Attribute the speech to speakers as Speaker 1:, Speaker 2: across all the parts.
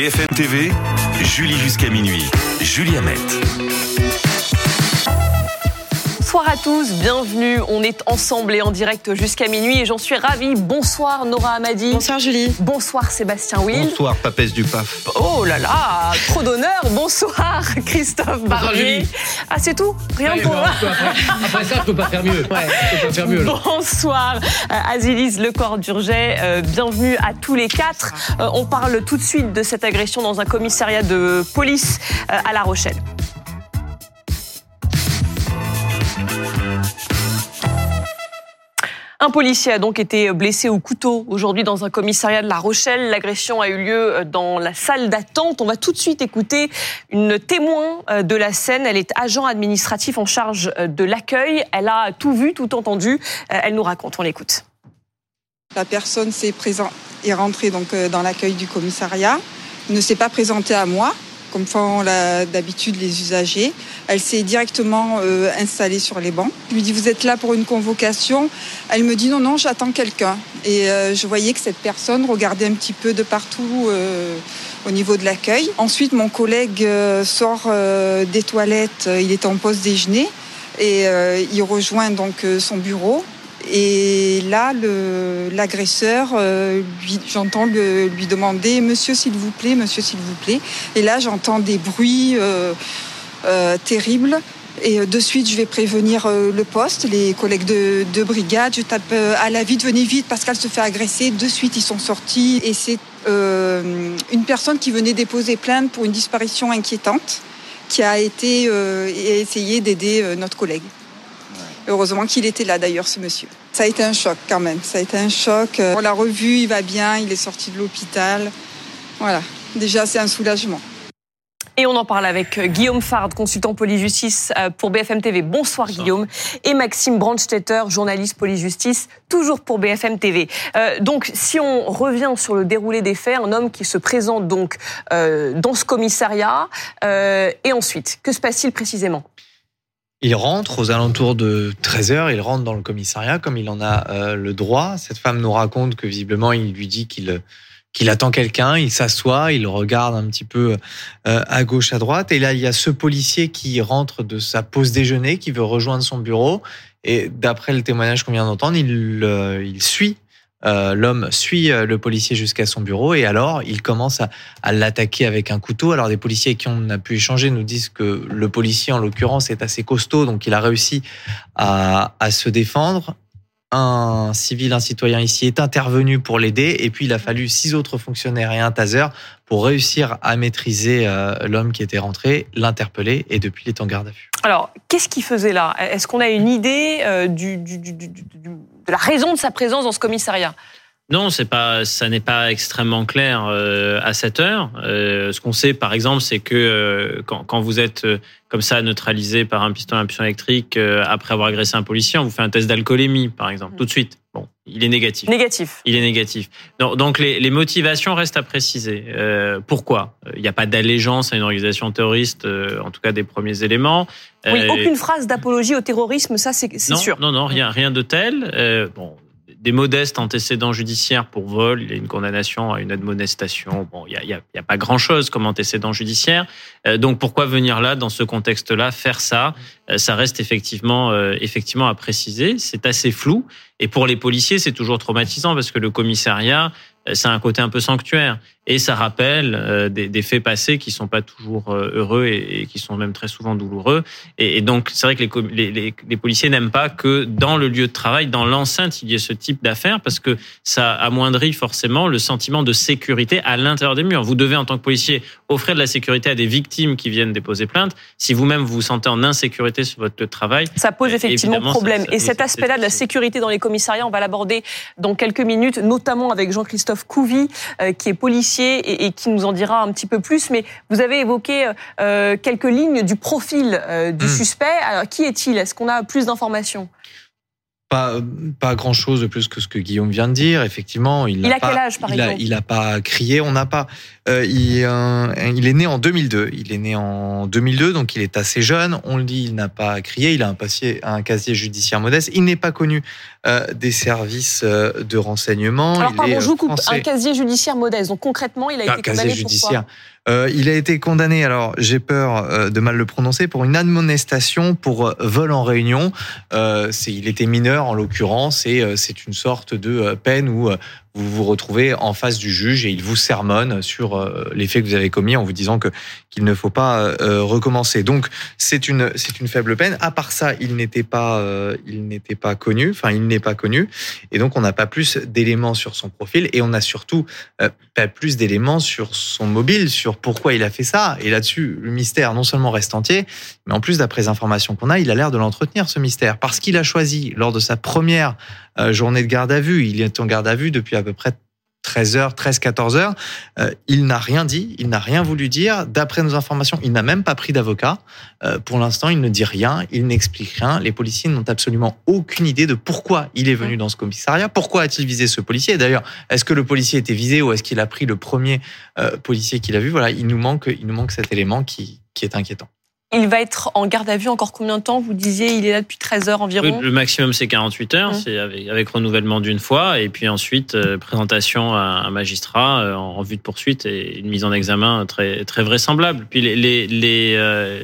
Speaker 1: BFM TV, Julie jusqu'à minuit. Julie Hamet.
Speaker 2: Bonsoir à tous, bienvenue. On est ensemble et en direct jusqu'à minuit et j'en suis ravie. Bonsoir Nora Amadi.
Speaker 3: Bonsoir Julie.
Speaker 2: Bonsoir Sébastien Will.
Speaker 4: Bonsoir Papesse du PAF.
Speaker 2: Oh là là, trop d'honneur. Bonsoir Christophe Barbier. Ah c'est tout Rien pour moi
Speaker 5: Après ça, je peux pas faire mieux.
Speaker 2: Ouais.
Speaker 5: Je peux pas faire mieux. là.
Speaker 2: Bonsoir euh, Azilise Lecordurget, euh, bienvenue à tous les quatre. Euh, on parle tout de suite de cette agression dans un commissariat de police euh, à La Rochelle. Un policier a donc été blessé au couteau aujourd'hui dans un commissariat de La Rochelle. L'agression a eu lieu dans la salle d'attente. On va tout de suite écouter une témoin euh, de la scène. Elle est agent administratif en charge euh, de l'accueil. Elle a tout vu, tout entendu. Euh, Elle nous raconte, on l'écoute.
Speaker 3: La personne s'est est rentrée donc dans l'accueil du commissariat, ne s'est pas présentée à moi, comme font d'habitude les usagers. Elle s'est directement euh, installée sur les bancs. Je lui dis vous êtes là pour une convocation? Elle me dit non non j'attends quelqu'un. Et euh, je voyais que cette personne regardait un petit peu de partout. euh, au niveau de l'accueil. Ensuite, mon collègue sort des toilettes, il est en pause déjeuner et il rejoint donc son bureau. Et là, l'agresseur, euh, j'entends lui demander Monsieur, s'il vous plaît, Monsieur, s'il vous plaît. Et là, j'entends des bruits euh, euh, terribles. Et euh, de suite, je vais prévenir euh, le poste, les collègues de, de brigade. Je tape à la vite, venez vite, Pascal se fait agresser. De suite, ils sont sortis. Et c'est euh, une personne qui venait déposer plainte pour une disparition inquiétante qui a été euh, et a essayé d'aider notre collègue. Heureusement qu'il était là d'ailleurs, ce monsieur. Ça a été un choc quand même. Ça a été un choc. Euh, On l'a revu, il va bien, il est sorti de l'hôpital. Voilà. Déjà, c'est un soulagement.
Speaker 2: Et on en parle avec euh, Guillaume Fard, consultant police-justice euh, pour BFM TV. Bonsoir, Guillaume. Et Maxime Brandstetter, journaliste police-justice, toujours pour BFM TV. Euh, donc, si on revient sur le déroulé des faits, un homme qui se présente donc euh, dans ce commissariat, euh, et ensuite, que se passe-t-il précisément?
Speaker 4: Il rentre aux alentours de 13h, il rentre dans le commissariat comme il en a euh, le droit. Cette femme nous raconte que visiblement il lui dit qu'il qu'il attend quelqu'un, il s'assoit, il regarde un petit peu euh, à gauche, à droite. Et là, il y a ce policier qui rentre de sa pause déjeuner, qui veut rejoindre son bureau. Et d'après le témoignage qu'on vient d'entendre, il, euh, il suit, euh, l'homme suit euh, le policier jusqu'à son bureau. Et alors, il commence à, l'attaquer avec un couteau. Alors, des policiers qui on a pu échanger nous disent que le policier, en l'occurrence, est assez costaud, donc il a réussi à, se défendre. Un civil, un citoyen ici est intervenu pour l'aider, et puis il a fallu six autres fonctionnaires et un taser pour réussir à maîtriser euh, l'homme qui était rentré, l'interpeller, et depuis il est en garde à vue.
Speaker 2: Alors, qu'est-ce qu'il faisait là? Est-ce qu'on a une idée du- de la raison de sa présence dans ce commissariat
Speaker 6: Non, c'est pas, ça n'est pas extrêmement clair euh, à cette heure. Euh, ce qu'on sait, par exemple, c'est que euh, quand, quand vous êtes euh, comme ça neutralisé par un pistolet à impulsion électrique euh, après avoir agressé un policier, on vous fait un test d'alcoolémie, par exemple, tout de suite. Bon, il est négatif.
Speaker 2: Négatif.
Speaker 6: Il est négatif. Donc, donc les, les motivations restent à préciser. Euh, pourquoi? Il n'y a pas d'allégeance à une organisation terroriste, euh, en tout cas des premiers éléments.
Speaker 2: Oui, aucune phrase d'apologie au terrorisme, ça c'est sûr.
Speaker 6: Non, non, rien, rien de tel. Euh, bon, des modestes antécédents judiciaires pour vol, il y a une condamnation à une admonestation. Bon, il y a, a, a pas grand-chose comme antécédent judiciaire. Euh, donc pourquoi venir là, dans ce contexte-là, faire ça? Euh, Ça reste effectivement, euh, effectivement à préciser. C'est assez flou. Et pour les policiers, c'est toujours traumatisant parce que le commissariat, euh, c'est un côté un peu sanctuaire. Et ça rappelle euh, des, des faits passés qui sont pas toujours euh, heureux et, et qui sont même très souvent douloureux. Et, et donc, c'est vrai que les, policiers n'aiment pas que dans le lieu de travail, dans l'enceinte, il y ait ce type d'affaires parce que ça amoindrit forcément le sentiment de sécurité à l'intérieur des murs. Vous devez, en tant que policier, offrir de la sécurité à des victimes qui viennent déposer plainte. Si vous-même vous vous sentez en insécurité sur votre lieu de travail,
Speaker 2: Ça pose effectivement problème.
Speaker 6: ça- ça-
Speaker 2: Et cet aspect-là de la sécurité dans les commissariats, on va l'aborder dans quelques minutes, notamment avec Jean-Christophe Couvi, euh, qui est policier et, et qui nous en dira un petit peu plus. Mais vous avez évoqué euh, quelques lignes du profil euh, du
Speaker 4: Mm.
Speaker 2: suspect. Alors, qui est-il? Est-ce qu'on a plus d'informations?
Speaker 4: Pas, pas grand chose de plus que ce que Guillaume vient de dire. Effectivement, il,
Speaker 2: Il
Speaker 4: n'a
Speaker 2: a
Speaker 4: pas,
Speaker 2: quel âge, par
Speaker 4: il a, il a pas crié. On n'a pas. euh, il, euh, il est né en 2002. Il est né en 2002, donc il est assez jeune. On le dit, il n'a pas crié. Il a un, passier, un casier judiciaire modeste. Il n'est pas connu euh, des services de renseignement.
Speaker 2: Alors,
Speaker 4: Il
Speaker 2: pardon,
Speaker 4: est,
Speaker 2: je vous coupe.
Speaker 4: français.
Speaker 2: Un casier judiciaire modeste. Donc, concrètement, il a
Speaker 4: Un
Speaker 2: été condamné
Speaker 4: judiciaire. Euh, il a été condamné, alors j'ai peur euh, de mal le prononcer, pour une admonestation pour euh, vol en réunion. Il était mineur en l'occurrence et c'est une sorte de peine où vous vous retrouvez en face du juge et il vous sermonne sur euh, les faits que vous avez commis en vous disant que qu'il ne faut pas euh, recommencer. Donc c'est une c'est une faible peine. À part ça, il n'était pas euh, il n'était pas connu. Enfin, il n'est pas connu et donc on n'a pas plus d'éléments sur son profil et on a surtout euh, pas plus d'éléments sur son mobile, sur pourquoi il a fait ça. Et là-dessus, le mystère non seulement reste entier, mais en plus, d'après les informations qu'on a, il a l'air de l'entretenir, ce mystère, parce qu'il a choisi, lors de sa première euh, journée de garde à vue, il est en garde à vue depuis à peu près 13 heures, 13, 14 heures, euh, il n'a rien dit, il n'a rien voulu dire. D'après nos informations, il n'a même pas pris d'avocat. Euh, pour l'instant, il ne dit rien, il n'explique rien. Les policiers n'ont absolument aucune idée de pourquoi il est venu dans ce commissariat. Pourquoi a-t-il visé ce policier? D'ailleurs, est-ce que le policier était visé ou est-ce qu'il a pris le premier euh, policier qu'il a vu? Voilà, il nous manque, il nous manque cet élément qui, qui est inquiétant.
Speaker 2: Il va être en garde à vue encore combien de temps? Vous disiez, il est là depuis 13 heures environ.
Speaker 6: Le maximum, c'est 48 heures,
Speaker 2: Mmh.
Speaker 6: c'est avec, avec renouvellement d'une fois, et puis ensuite euh, présentation à un magistrat euh, en, en vue de poursuite et une mise en examen très très vraisemblable. Puis les, les, les, euh,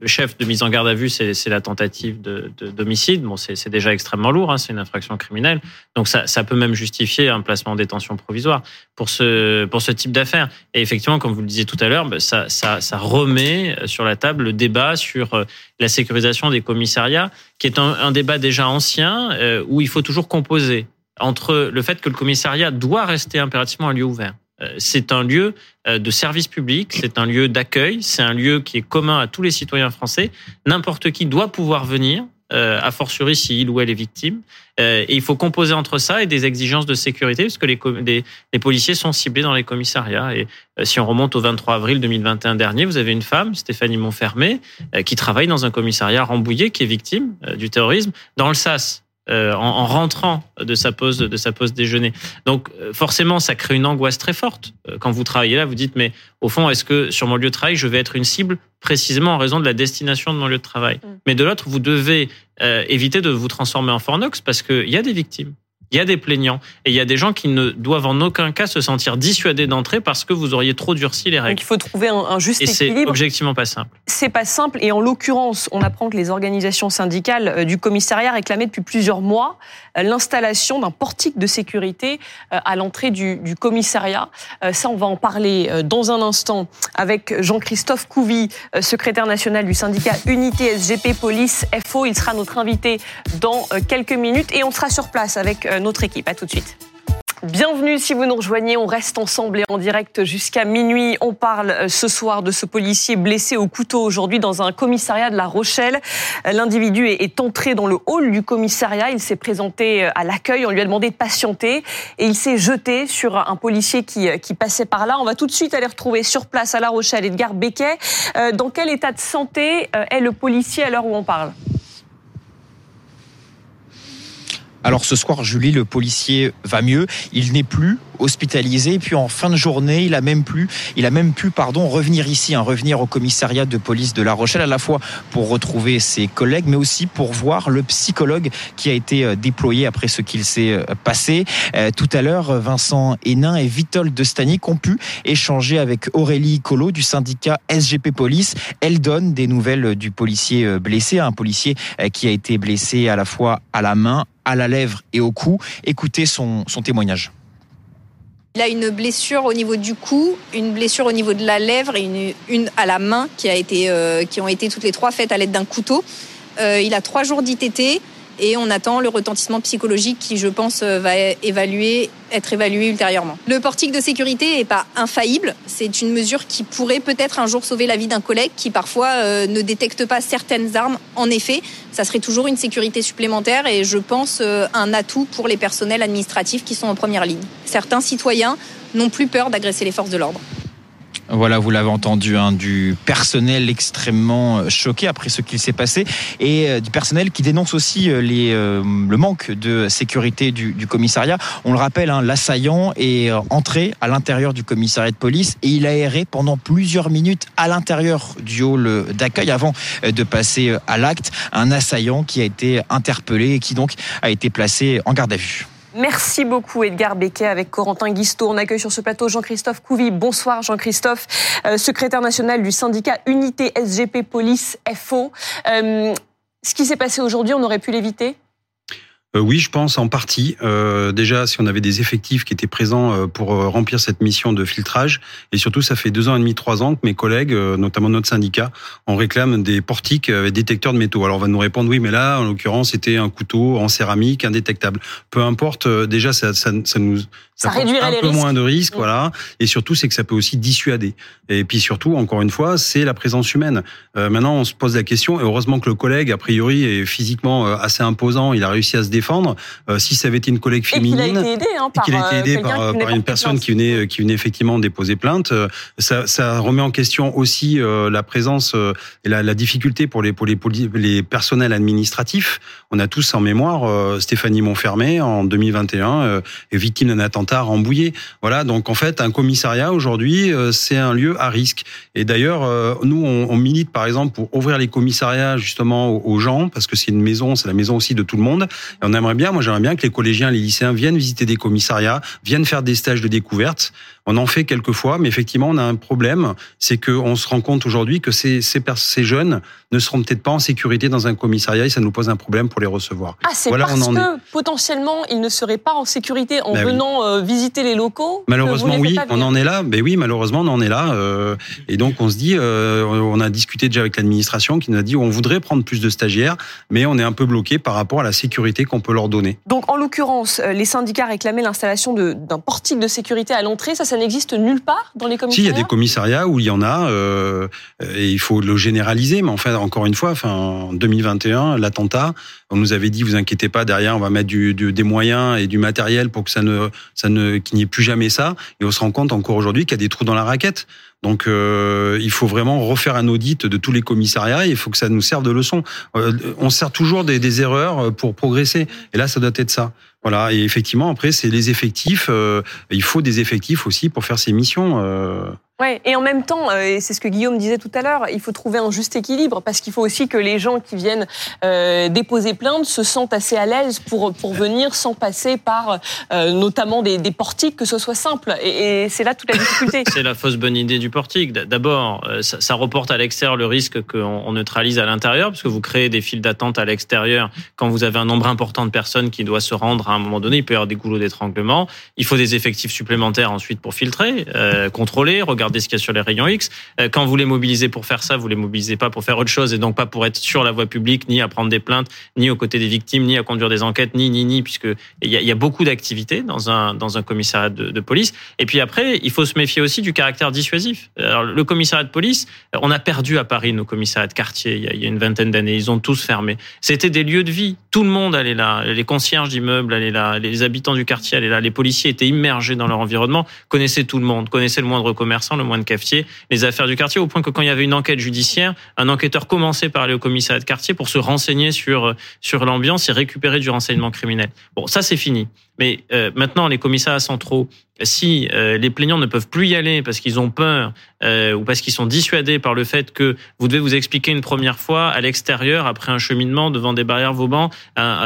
Speaker 6: le, chef de mise en garde à vue, c'est c'est la tentative de de- d'homicide. Bon, c'est c'est déjà extrêmement lourd, hein, c'est une infraction criminelle, donc ça ça peut même justifier un placement en détention provisoire pour ce pour ce type d'affaires. Et effectivement, comme vous le disiez tout à l'heure, ben, ça ça ça remet sur la table le débat sur euh, la sécurisation des commissariats, qui est un, débat déjà ancien euh, où il faut toujours composer entre le fait que le commissariat doit rester impérativement un lieu ouvert. Euh, C'est un lieu de service public, c'est un lieu d'accueil, c'est un lieu qui est commun à tous les citoyens français. N'importe qui doit pouvoir venir, euh, a fortiori si il ou elle est victime. Euh, et il faut composer entre ça et des exigences de sécurité, parce que les, les, policiers sont ciblés dans les commissariats. Et euh, si on remonte au 23 avril 2021 dernier, vous avez une femme, Stéphanie Montfermé, euh, qui travaille dans un commissariat à Rambouillet, qui est victime euh, du terrorisme, dans le SAS. Euh, en, en rentrant de sa pause de sa pause déjeuner. Donc euh, forcément, ça crée une angoisse très forte Euh, quand vous travaillez là. Vous dites mais au fond, est-ce que sur mon lieu de travail, je vais être une cible précisément en raison de la destination de mon lieu de travail?
Speaker 2: Mm.
Speaker 6: Mais de l'autre, vous devez euh, éviter de vous transformer en fornox parce qu'il y a des victimes. Il y a des plaignants et il y a des gens qui ne doivent en aucun cas se sentir dissuadés d'entrer parce que vous auriez trop durci les
Speaker 2: Donc
Speaker 6: règles.
Speaker 2: il faut trouver un, un juste
Speaker 6: Et c'est
Speaker 2: équilibre.
Speaker 6: objectivement pas simple.
Speaker 2: C'est pas simple et en l'occurrence, on apprend que les organisations syndicales euh, du commissariat réclamaient depuis plusieurs mois euh, l'installation d'un portique de sécurité euh, à l'entrée du, du commissariat. Ça, on va en parler dans un instant avec Jean-Christophe Couvi, euh, secrétaire national du syndicat Unité SGP Police FO. Il sera notre invité dans quelques minutes et on sera sur place avec notre équipe. À tout de suite. Bienvenue si vous nous rejoignez, on reste ensemble et en direct jusqu'à minuit. On parle euh, ce soir de ce policier blessé au couteau aujourd'hui dans un commissariat de La Rochelle. L'individu est- entré dans le hall du commissariat, il s'est présenté euh, à l'accueil, on lui a demandé de patienter et il s'est jeté sur un policier qui, euh, qui passait par là. On va tout de suite aller retrouver sur place à La Rochelle Edgar Becquet. Dans quel état de santé est le policier à l'heure où on parle?
Speaker 7: Alors ce soir, Julie, le policier va mieux. Il n'est plus hospitalisé. Et puis en fin de journée, il a même pu, il a même pu, pardon, revenir ici, hein, revenir au commissariat de police de La Rochelle, à la fois pour retrouver ses collègues, mais aussi pour voir le psychologue qui a été euh, déployé après ce qu'il s'est euh, passé. Euh, tout à l'heure, Vincent Hénin et Vitol de Stanic ont pu échanger avec Aurélie Colo du syndicat SGP Police. Elle donne des nouvelles du policier blessé, un policier qui a été blessé à la fois à la main, à la lèvre et au cou. Écoutez son témoignage.
Speaker 8: Il a une blessure au niveau du cou, une blessure au niveau de la lèvre et une, à la main qui, a été, euh, qui ont été toutes les trois faites à l'aide d'un couteau. Euh, il a trois jours d'ITT et on attend le retentissement psychologique qui, je pense, euh, va évaluer, être évalué ultérieurement. Le portique de sécurité n'est pas infaillible. C'est une mesure qui pourrait peut-être un jour sauver la vie d'un collègue qui parfois euh, ne détecte pas certaines armes. En effet, ça serait toujours une sécurité supplémentaire et je pense euh, un atout pour les personnels administratifs qui sont en première ligne. Certains citoyens n'ont plus peur d'agresser les forces de l'ordre.
Speaker 7: Voilà, vous l'avez entendu, hein, du personnel extrêmement euh, choqué après ce qu'il s'est passé et euh, du personnel qui dénonce aussi euh, les, euh, le manque de sécurité du, du commissariat. On le rappelle, hein, l'assaillant est entré à l'intérieur du commissariat de police et il a erré pendant plusieurs minutes à l'intérieur du hall d'accueil avant de passer à l'acte. Un assaillant qui a été interpellé et qui donc a été placé en garde à vue.
Speaker 2: Merci beaucoup Edgar Becquet avec Corentin Guisto. On accueille sur ce plateau Jean-Christophe Couvi. Bonsoir Jean-Christophe, euh, secrétaire national du syndicat Unité SGP Police FO. Euh, ce qui s'est passé aujourd'hui, on aurait pu l'éviter?
Speaker 9: Euh, oui, je pense en partie. Euh, déjà, si on avait des effectifs qui étaient présents euh, pour euh, remplir cette mission de filtrage, et surtout, ça fait deux ans et demi, trois ans que mes collègues, euh, notamment notre syndicat, on réclame des portiques avec détecteurs de métaux. Alors, on va nous répondre oui, mais là, en l'occurrence, c'était un couteau en céramique indétectable. Peu importe. euh, déjà, ça, ça, ça nous
Speaker 2: Ça réduirait
Speaker 9: un
Speaker 2: les
Speaker 9: peu
Speaker 2: risques.
Speaker 9: moins de risques, voilà. Et surtout, c'est que ça peut aussi dissuader. Et puis surtout, encore une fois, c'est la présence humaine. Euh, maintenant, on se pose la question, et heureusement que le collègue, a priori, est physiquement assez imposant, il a réussi à se défendre. Euh, si ça avait été une collègue
Speaker 2: Et qu'il a
Speaker 9: féminine,
Speaker 2: été aidé hein,
Speaker 9: et
Speaker 2: par,
Speaker 9: qu'il a été
Speaker 2: euh,
Speaker 9: aidé
Speaker 2: quelqu'un
Speaker 9: par, par une personne qui venait, qui venait effectivement déposer plainte, euh, ça, ça remet en question aussi euh, la présence euh, et la, la difficulté pour les pour les, personnels administratifs. On a tous en mémoire euh, Stéphanie Montfermé en 2021 euh, est victime d'un attentat à Rambouillet. Voilà, donc en fait un commissariat aujourd'hui euh, c'est un lieu à risque. Et d'ailleurs euh, nous on, on milite par exemple pour ouvrir les commissariats justement aux, aux gens parce que c'est une maison, c'est la maison aussi de tout le monde. Et on aimerait bien, moi j'aimerais bien que les collégiens, les lycéens viennent visiter des commissariats, viennent faire des stages de découverte. On en fait quelques fois, mais effectivement on a un problème, c'est qu'on se rend compte aujourd'hui que ces, ces, pers- ces jeunes ne seront peut-être pas en sécurité dans un commissariat et ça nous pose un problème pour les recevoir.
Speaker 2: Ah, c'est
Speaker 9: Voilà,
Speaker 2: parce
Speaker 9: on en
Speaker 2: que potentiellement, il ne serait pas en sécurité en
Speaker 9: Bah
Speaker 2: venant euh, visiter les locaux.
Speaker 9: Malheureusement, oui, on en est là. Mais oui, malheureusement, on en est là. euh, et donc, on se dit, euh, on a discuté déjà avec l'administration qui nous a dit, on voudrait prendre plus de stagiaires, mais on est un peu bloqué par rapport à la sécurité qu'on peut leur donner.
Speaker 2: Donc, en l'occurrence, les syndicats réclamaient l'installation d'un portique de sécurité à l'entrée. Ça, ça n'existe nulle part dans les
Speaker 9: Si, il y
Speaker 2: commissariats
Speaker 9: a des commissariats où il y en a, euh, et il faut le généraliser. Mais enfin, encore une fois, enfin, en 2021, l'attentat, on nous avait dit, vous inquiétez pas, derrière, on va mettre du, du- des moyens et du matériel pour que ça ne, ça ne, qu'il n'y ait plus jamais ça. Et on se rend compte encore aujourd'hui qu'il y a des trous dans la raquette. Donc, euh, il faut vraiment refaire un audit de tous les commissariats. Et il faut que ça nous serve de leçon. Euh, on sert toujours des, des erreurs pour progresser. Et là, ça doit être ça. Voilà. Et effectivement, après, c'est les effectifs. euh, il faut des effectifs aussi pour faire ces missions.
Speaker 2: Ouais, et en même temps, euh, et c'est ce que Guillaume disait tout à l'heure, il faut trouver un juste équilibre parce qu'il faut aussi que les gens qui viennent euh, déposer plainte se sentent assez à l'aise pour pour venir sans passer par euh, notamment des, des portiques, que ce soit simple. Et, et c'est là toute la difficulté.
Speaker 6: C'est la fausse bonne idée du portique. D'abord, euh, ça, ça reporte à l'extérieur le risque qu'on on neutralise à l'intérieur, parce que vous créez des files d'attente à l'extérieur quand vous avez un nombre important de personnes qui doivent se rendre à un moment donné. Il peut y avoir des goulots d'étranglement. Il faut des effectifs supplémentaires ensuite pour filtrer, euh, contrôler, regarder ce qu'il y a sur les rayons X. Euh, quand vous les mobilisez pour faire ça, vous les mobilisez pas pour faire autre chose, et donc pas pour être sur la voie publique, ni à prendre des plaintes, ni aux côtés des victimes, ni à conduire des enquêtes, ni ni ni, puisque il y a, beaucoup d'activités dans un dans un commissariat de, police. Et puis après, il faut se méfier aussi du caractère dissuasif. Alors, le commissariat de police, on a perdu à Paris nos commissariats de quartier il y a, il y a une vingtaine d'années. Ils ont tous fermé. C'était des lieux de vie. Tout le monde allait là. Les concierges d'immeubles allaient là. Les habitants du quartier allaient là. Les policiers étaient immergés dans leur environnement, connaissaient tout le monde, connaissaient le moindre commerçant, le moindre cafetier, les affaires du quartier, au point que quand il y avait une enquête judiciaire, un enquêteur commençait par aller au commissariat de quartier pour se renseigner sur, sur l'ambiance et récupérer du renseignement criminel. Bon, ça c'est fini. Mais euh, maintenant, les commissariats centraux, si euh, les plaignants ne peuvent plus y aller parce qu'ils ont peur euh, ou parce qu'ils sont dissuadés par le fait que vous devez vous expliquer une première fois à l'extérieur après un cheminement devant des barrières Vauban,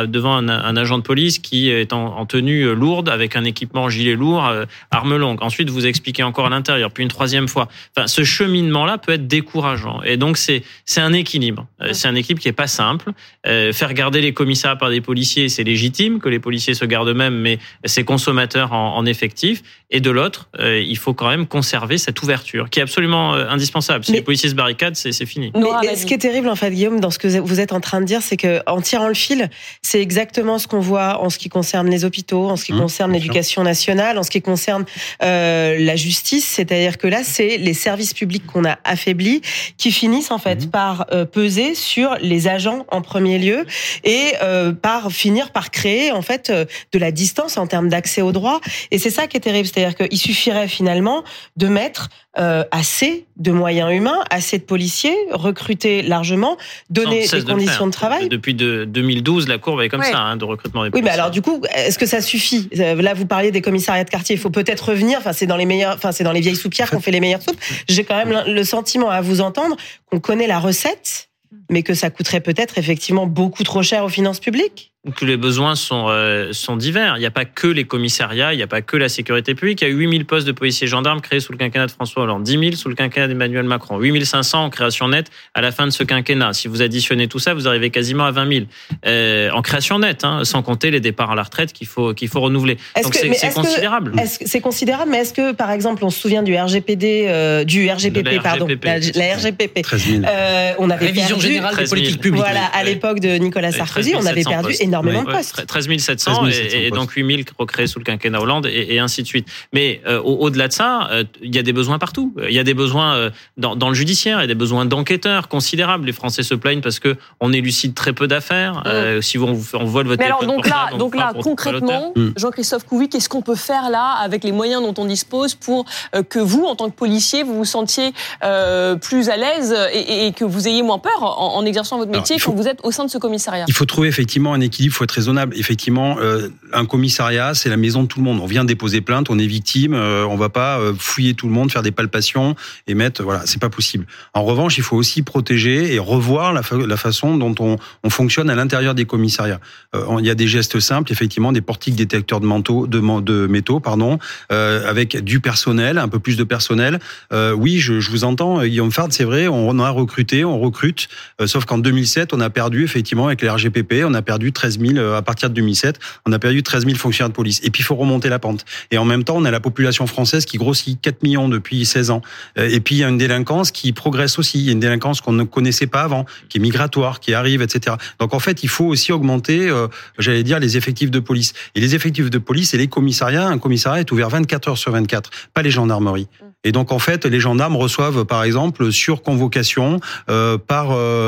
Speaker 6: devant un, un agent de police qui est en, en tenue lourde avec un équipement gilet lourd, arme longue. Ensuite, vous expliquez encore à l'intérieur, puis une troisième fois. Enfin, ce cheminement-là peut être décourageant. Et donc, c'est c'est un équilibre. C'est un équilibre qui est pas simple. Faire garder les commissariats par des policiers, c'est légitime que les policiers se gardent eux-mêmes, mais c'est consommateur en, en effectif. Et de l'autre, euh, il faut quand même conserver cette ouverture qui est absolument euh, indispensable. Si
Speaker 10: Mais-
Speaker 6: les policiers se barricadent, c'est c'est fini.
Speaker 10: Mais ce qui est terrible, en fait, Guillaume, dans ce que vous êtes en train de dire, c'est que en tirant le fil, c'est exactement ce qu'on voit en ce qui concerne les hôpitaux, en ce qui
Speaker 9: Mmh,
Speaker 10: concerne l'éducation nationale, en ce qui concerne euh, la justice. C'est-à-dire que là, c'est les services publics qu'on a affaiblis qui finissent en fait
Speaker 9: Mmh.
Speaker 10: par euh, peser sur les agents en premier lieu et euh, par finir par créer en fait euh, de la en termes d'accès aux droits. Et c'est ça qui est terrible, c'est-à-dire qu'il suffirait finalement de mettre euh, assez de moyens humains, assez de policiers, recruter largement, donner des conditions
Speaker 6: faire.
Speaker 10: de travail.
Speaker 6: Depuis de- 2012, la courbe est comme
Speaker 2: Ouais.
Speaker 6: ça, hein, de recrutement des
Speaker 10: Oui,
Speaker 6: policiers.
Speaker 10: mais alors du coup, est-ce que ça suffit? Euh, Là, vous parliez des commissariats de quartier. Il faut peut-être revenir. Enfin, c'est dans les meilleurs, enfin, c'est dans les vieilles soupières qu'on fait les meilleures soupes. J'ai quand même le sentiment à vous entendre qu'on connaît la recette, mais que ça coûterait peut-être effectivement beaucoup trop cher aux finances publiques.
Speaker 6: que les besoins sont, euh, sont divers. Il n'y a pas que les commissariats, il n'y a pas que la sécurité publique. Il y a 8000 postes de policiers et gendarmes créés sous le quinquennat de François Hollande, 10 000 sous le quinquennat d'Emmanuel Macron, 8500 en création nette à la fin de ce quinquennat. Si vous additionnez tout ça, vous arrivez quasiment à 20 000 euh, en création nette, hein, sans compter les départs à la retraite qu'il faut, qu'il faut renouveler.
Speaker 10: Est-ce
Speaker 6: Donc
Speaker 10: que-
Speaker 6: c'est considérable.
Speaker 10: C'est considérable Mais est-ce que, par exemple, on se souvient du RGPD, euh, du RGPP,
Speaker 6: De la
Speaker 10: pardon,
Speaker 6: RGPP.
Speaker 10: la, la RGPP.
Speaker 9: 13 000.
Speaker 10: Euh, on avait
Speaker 5: Révision
Speaker 10: perdu,
Speaker 5: générale des
Speaker 6: 13 000.
Speaker 5: politiques publiques.
Speaker 10: Voilà, à l'époque de Nicolas Sarkozy, on avait
Speaker 6: 13 700
Speaker 10: perdu
Speaker 6: postes.
Speaker 10: énormément de postes.
Speaker 6: 13 700,
Speaker 9: 13 700
Speaker 6: et, et donc 8 000 recréés sous le quinquennat Hollande et, et ainsi de suite. Mais euh, au- au-delà de ça, euh, il y a des besoins partout. Il y a des besoins euh, dans, dans le judiciaire, il y a des besoins d'enquêteurs considérables. Les Français se plaignent parce que on élucide très peu d'affaires. Euh, si on, on vole votre
Speaker 2: Mais alors, donc là, donc là concrètement,
Speaker 9: Mm.
Speaker 2: Jean-Christophe Couvi, qu'est-ce qu'on peut faire là avec les moyens dont on dispose pour que vous, en tant que policier, vous vous sentiez euh, plus à l'aise et, et que vous ayez moins peur en, en exerçant votre
Speaker 9: Alors,
Speaker 2: métier
Speaker 9: il faut-
Speaker 2: quand vous êtes au sein de ce commissariat
Speaker 9: Il faut trouver effectivement un équilibre, il faut être raisonnable. Effectivement, euh, un commissariat, c'est la maison de tout le monde. On vient déposer plainte, on est victime, euh, on va pas euh, fouiller tout le monde, faire des palpations et mettre, voilà, c'est pas possible. En revanche, il faut aussi protéger et revoir la, fa- la façon dont on, on fonctionne à l'intérieur des commissariats. Euh, il y a des gestes simples, effectivement, des portiques détecteurs de, manteaux, de, de métaux, pardon, euh, avec du personnel, un peu plus de personnel. Euh, oui, je, je vous entends, Guillaume Fard, c'est vrai, on a recruté, on recrute, sauf qu'en 2007, on a perdu effectivement avec les RGPP, on a perdu 13 000 euh, à partir de 2007, on a perdu 13 000 fonctionnaires de police. Et puis il faut remonter la pente. Et en même temps, on a la population française qui grossit 4 millions depuis 16 ans. Euh, Et puis il y a une délinquance qui progresse aussi. Il y a une délinquance qu'on ne connaissait pas avant, qui est migratoire, qui arrive, etc. Donc en fait, il faut aussi augmenter, euh, j'allais dire, les effectifs de police. Et les effectifs de police et les commissariats, un commissariat est ouvert 24 heures sur 24, pas les gendarmeries. Et donc en fait, les gendarmes reçoivent par exemple sur convocation, euh, par euh, euh,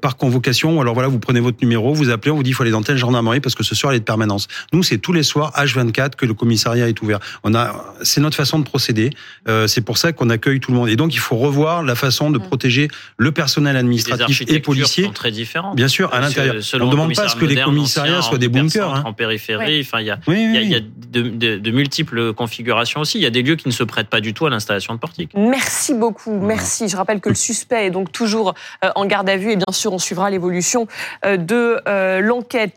Speaker 9: par convocation. Alors voilà, vous prenez votre numéro, vous appelez, on vous dit il faut aller dans telle gendarmerie parce que ce soir elle est de permanence. Nous, c'est tous les soirs H24 que le commissariat est ouvert. On a, c'est notre façon de procéder. Euh, c'est pour ça qu'on accueille tout le monde. Et donc il faut revoir la façon de protéger le personnel administratif et
Speaker 6: architectures
Speaker 9: policier.
Speaker 6: sont très différentes.
Speaker 9: Bien sûr, à l'intérieur. On ne demande pas à ce que les commissariats soient des bunkers. Hein.
Speaker 6: En périphérie,
Speaker 2: Ouais.
Speaker 6: il y a,
Speaker 9: Oui,
Speaker 6: il y a,
Speaker 9: oui,
Speaker 6: il y a
Speaker 9: oui.
Speaker 6: de, de- de multiples configurations aussi. Il y a des lieux qui ne se prêtent pas du tout à l'installation de portiques.
Speaker 2: Merci beaucoup, merci. Je rappelle que le suspect est donc toujours euh, en garde à vue et bien sûr on suivra l'évolution euh, de euh, l'enquête.